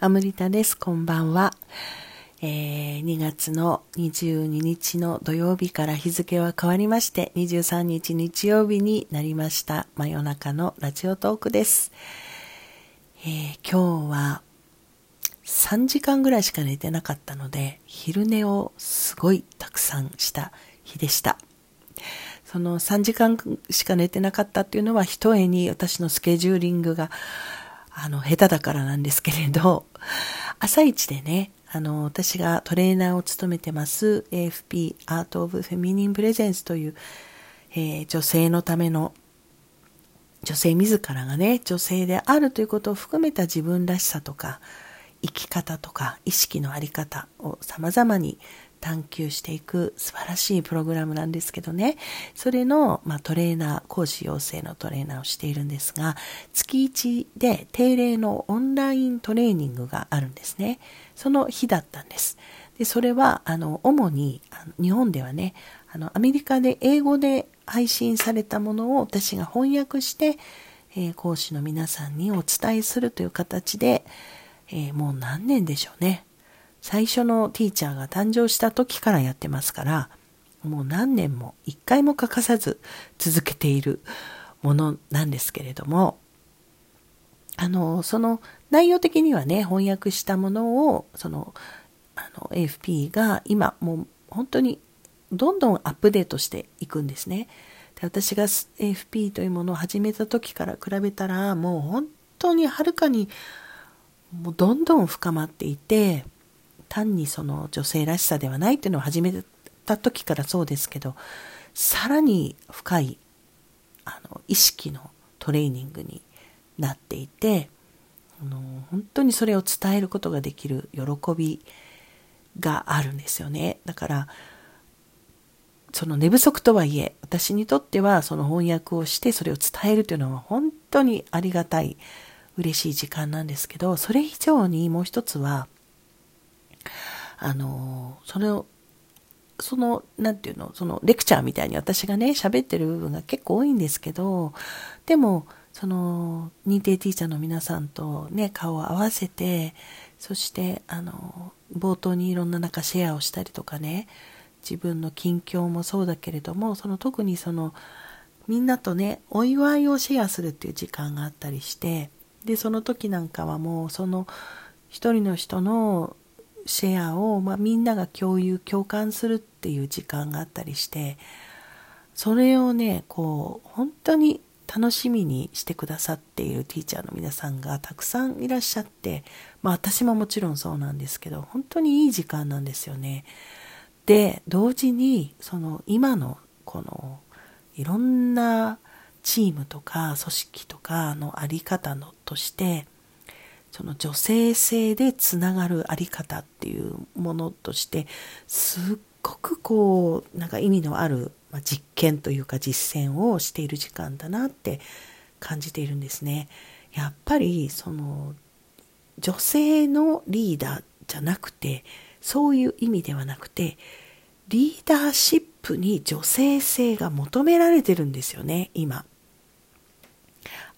アムリタです。こんばんは。えー、2月の22日の土曜日から日付は変わりまして、23日日曜日になりました。真夜中のラジオトークです。えー、今日は3時間ぐらいしか寝てなかったので、昼寝をすごいたくさんした日でした。その3時間しか寝てなかったっていうのは、ひとえに私のスケジューリングがあの、下手だからなんですけれど、朝一でね、あの、私がトレーナーを務めてます AFP Art of Feminine Presence という、えー、女性のための女性自らがね、女性であるということを含めた自分らしさとか、生き方とか、意識のあり方を様々に探求していく素晴らしいプログラムなんですけどね、それの、まあ、トレーナー、講師養成のトレーナーをしているんですが、月1で定例のオンライントレーニングがあるんですね。その日だったんです。で、それは、あの、主に、日本ではね、あの、アメリカで英語で配信されたものを私が翻訳して、えー、講師の皆さんにお伝えするという形で、えー、もう何年でしょうね。最初のティーチャーが誕生した時からやってますから、もう何年も一回も欠かさず続けているものなんですけれども、あの、その内容的にはね、翻訳したものを、その、あの、AFP が今もう本当にどんどんアップデートしていくんですね。で私が AFP というものを始めた時から比べたら、もう本当にはるかにもうどんどん深まっていて、単にその女性らしさではないっていうのを始めた時からそうですけど、さらに深いあの意識のトレーニングになっていて、あの本当にそれを伝えることができる喜びがあるんですよね。だから、その寝不足とはいえ、私にとってはその翻訳をしてそれを伝えるというのは本当にありがたい、嬉しい時間なんですけど、それ以上にもう一つは、あの、それを、その、なんていうの、そのレクチャーみたいに私がね、喋ってる部分が結構多いんですけど、でも、その、認定ティーチャーの皆さんとね、顔を合わせて、そして、あの、冒頭にいろんな中シェアをしたりとかね、自分の近況もそうだけれども、その特にその、みんなとね、お祝いをシェアするっていう時間があったりして、で、その時なんかはもう、その、一人の人のシェアを、まあ、みんなが共有共感するっていう時間があったりしてそれをねこう本当に楽しみにしてくださっているティーチャーの皆さんがたくさんいらっしゃって、まあ私ももちろんそうなんですけど、本当にいい時間なんですよね。で、同時に、その今のこのいろんなチームとか組織とかのあり方のとして、その女性性でつながるあり方っていうものとしてすっごくこうなんか意味のある、まあ、実験というか実践をしている時間だなって感じているんですね。やっぱりその女性のリーダーじゃなくてそういう意味ではなくてリーダーシップに女性性が求められてるんですよね今。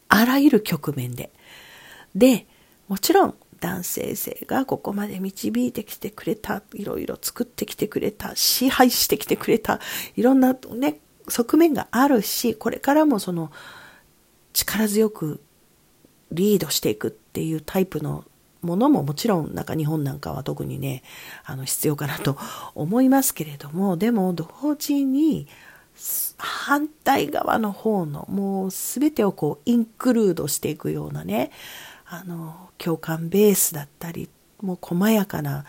あらゆる局面で。でもちろん男性性がここまで導いてきてくれた、いろいろ作ってきてくれた、支配してきてくれた、いろんなね、側面があるし、これからもその力強くリードしていくっていうタイプのものももちろんなんか日本なんかは特にね、あの必要かなと思いますけれども、でも同時に反対側の方のもう全てをこうインクルードしていくようなね、あの共感ベースだったりもう細やかな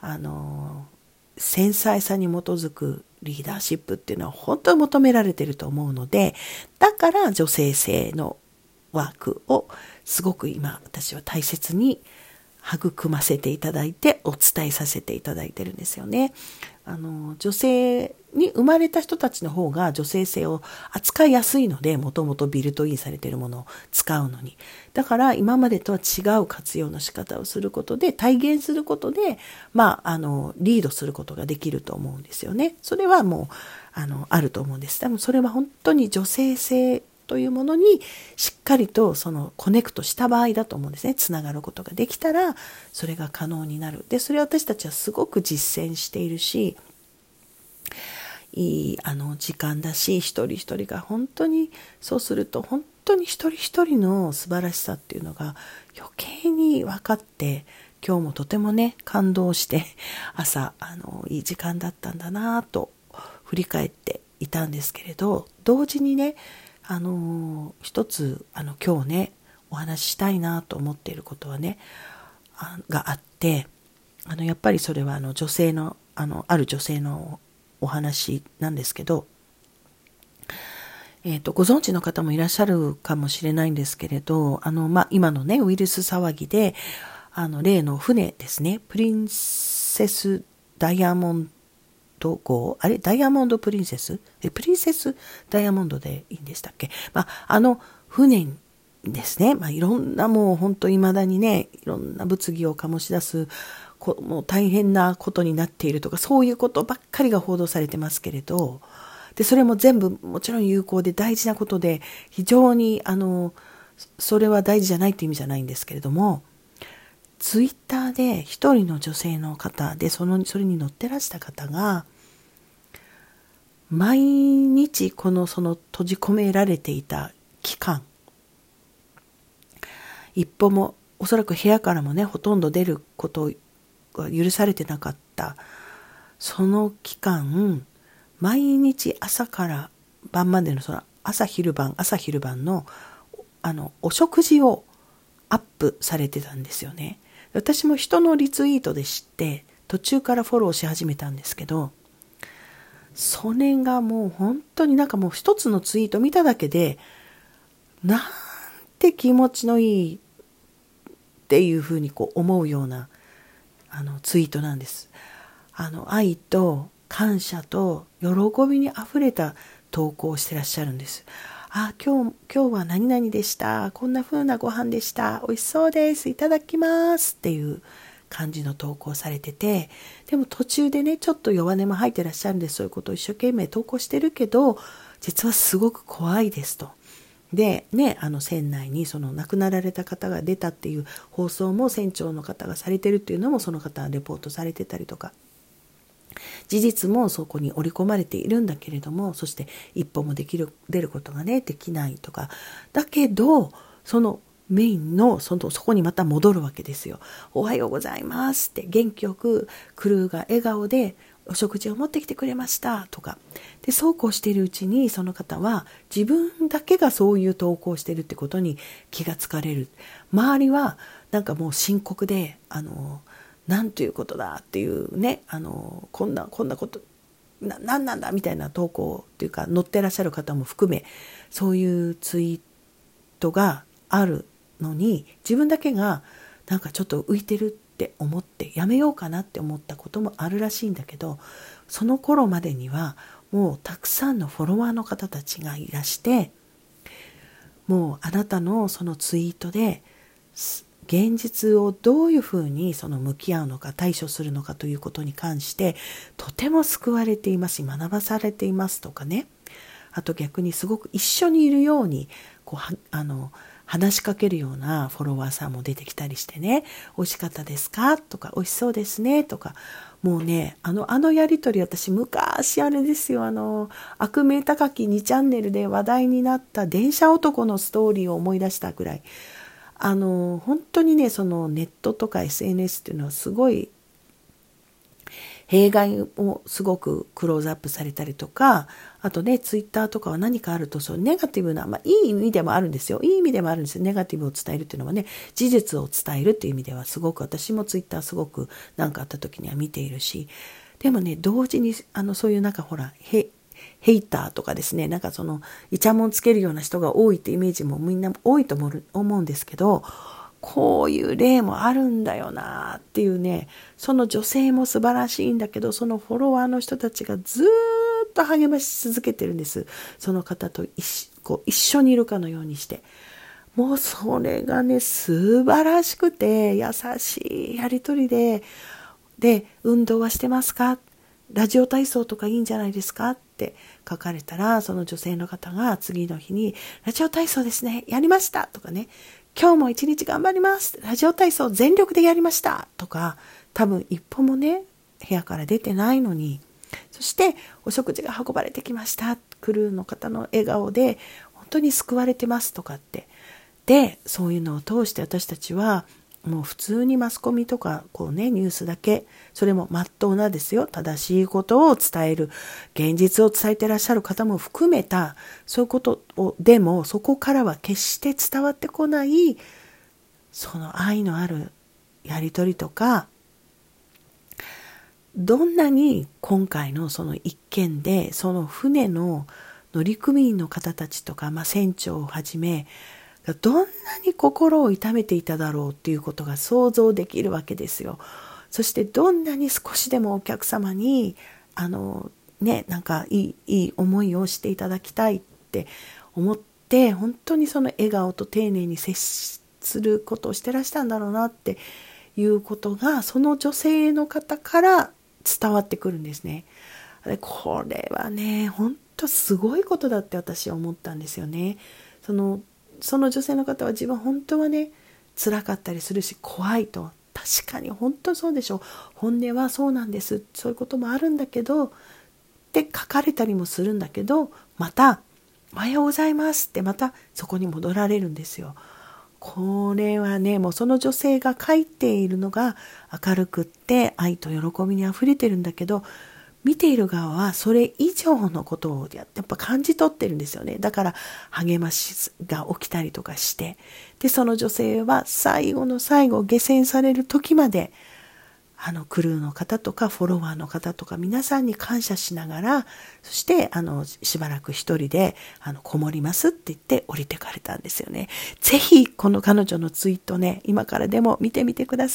あの繊細さに基づくリーダーシップっていうのは本当に求められてると思うのでだから女性性のワークをすごく今私は大切に育ませていただいてお伝えさせていただいてるんですよね。あの女性に生まれた人たちの方が女性性を扱いやすいので、もともとビルトインされているものを使うのに。だから今までとは違う活用の仕方をすることで、体現することで、まあ、あの、リードすることができると思うんですよね。それはもう、あの、あると思うんです。多分それは本当に女性性というものにしっかりとそのコネクトした場合だと思うんですね。つながることができたらそれが可能になる。で、それ私たちはすごく実践しているし、いいあの時間だし、一人一人が本当にそうすると本当に一人一人の素晴らしさっていうのが余計に分かって今日もとてもね感動して朝あのいい時間だったんだなと振り返っていたんですけれど同時にねあの一つあの今日ねお話ししたいなと思っていることはねあがあってあのやっぱりそれはあの女性のあのある女性のお話なんですけど、えっ、ー、とご存知の方もいらっしゃるかもしれないんですけれどあの、まあ、今のねウイルス騒ぎであの例の船ですねプリンセスダイヤモンド号あれダイヤモンドプリンセス？えプリンセス？ダイヤモンドでいいんでしたっけ、まあ、あの船ですね、まあ、いろんなもう本当未だにねいろんな物議を醸し出すこもう大変なことになっているとかそういうことばっかりが報道されてますけれどでそれも全部もちろん有効で大事なことで非常にあのそれは大事じゃないって意味じゃないんですけれどもツイッターで一人の女性の方でそのそれに乗ってらした方が毎日このその閉じ込められていた期間一歩もおそらく部屋からもねほとんど出ることが許されてなかったその期間毎日朝から晩までのその朝昼晩朝昼晩のあのお食事をアップされてたんですよね。私も人のリツイートで知って途中からフォローし始めたんですけどそれがもう本当になんかもう一つのツイート見ただけでなんて気持ちのいいっていうふうにこう思うようなあのツイートなんです。あの愛と感謝と喜びにあふれた投稿をしてらっしゃるんです。あ、今日、今日は何々でした。こんな風なご飯でした。美味しそうです。いただきますっていう感じの投稿されてて、でも途中でね、ちょっと弱音も入ってらっしゃるんで。そういうことを一生懸命投稿してるけど、実はすごく怖いですと。でねあの船内にその亡くなられた方が出たっていう放送も船長の方がされてるっていうのもその方はレポートされてたりとか事実もそこに織り込まれているんだけれどもそして一歩もできる出ることがねできないとかだけどそのメインのそのそこにまた戻るわけですよ。おはようございますって元気よくクルーが笑顔でお食事を持ってきてくれましたとかでそうこうしているうちにその方は自分だけがそういう投稿してるってことに気がつかれる周りはなんかもう深刻であの何ということだっていうねあのこんなこんなことな何なんだみたいな投稿っていうか載ってらっしゃる方も含めそういうツイートがあるのに自分だけがなんかちょっと浮いてるって思ってやめようかなって思ったこともあるらしいんだけどその頃までにはもうたくさんのフォロワーの方たちがいらしてもうあなたのそのツイートで現実をどういうふうにその向き合うのか対処するのかということに関してとても救われていますし学ばされていますとかね。あと逆にすごく一緒にいるようにこうあの話しかけるようなフォロワーさんも出てきたりしてね美味しかったですか？とか美味しそうですね？とかもうねあのあのやり取り私昔あれですよあの悪名高き2チャンネルで話題になった電車男のストーリーを思い出したぐらい。あの本当にねそのネットとか SNS っていうのはすごい弊害をすごくクローズアップされたりとかあとねツイッターとかは何かあるとそのネガティブな、まあ、いい意味でもあるんですよ。いい意味でもあるんですよ。ネガティブを伝えるっていうのはね事実を伝えるっていう意味ではすごく私もツイッターすごく何かあった時には見ているしでもね同時にあのそういうなんかほらへヘイターとかですねなんかそのイチャモンつけるような人が多いってイメージもみんな多いと思うんですけどこういう例もあるんだよなっていうねその女性も素晴らしいんだけどそのフォロワーの人たちがずっと励まし続けてるんです。その方と一こう一緒にいるかのようにして。もうそれがね素晴らしくて優しいやり取りで。で運動はしてますか？ラジオ体操とかいいんじゃないですか？って書かれたら、その女性の方が次の日に、ラジオ体操ですね、やりました！とかね、今日も一日頑張りますラジオ体操全力でやりましたとか、多分一歩もね、部屋から出てないのに、そしてお食事が運ばれてきました。クルーの方の笑顔で、本当に救われてますとかって。で、そういうのを通して私たちは、もう普通にマスコミとかこうねニュースだけそれもまっとうなですよ。正しいことを伝える現実を伝えてらっしゃる方も含めたそういうことをでもそこからは決して伝わってこないその愛のあるやり取りとかどんなに今回のその一件でその船の乗組員の方たちとか、まあ、船長をはじめどんなに心を痛めていただろうっていうことが想像できるわけですよ。そしてどんなに少しでもお客様にあのねなんかいいいい思いをしていただきたいって思って本当にその笑顔と丁寧に接することをしてらしたんだろうなっていうことがその女性の方から伝わってくるんですね。これはね本当すごいことだって私は思ったんですよね。そのその女性の方は自分本当はね辛かったりするし怖いと。確かに本当そうでしょう。本音はそうなんです。そういうこともあるんだけどって書かれたりもするんだけどまた「おはようございます」ってまたそこに戻られるんですよ。これはねもうその女性が書いているのが明るくって愛と喜びにあふれてるんだけど見ている側はそれ以上のことをやっぱ感じ取ってるんですよね。だから励ましが起きたりとかして。で、その女性は最後の最後、下船される時まで、あの、クルーの方とかフォロワーの方とか皆さんに感謝しながら、そして、あの、しばらく一人で、あの、こもりますって言って降りてかれたんですよね。ぜひ、この彼女のツイートね、今からでも見てみてください。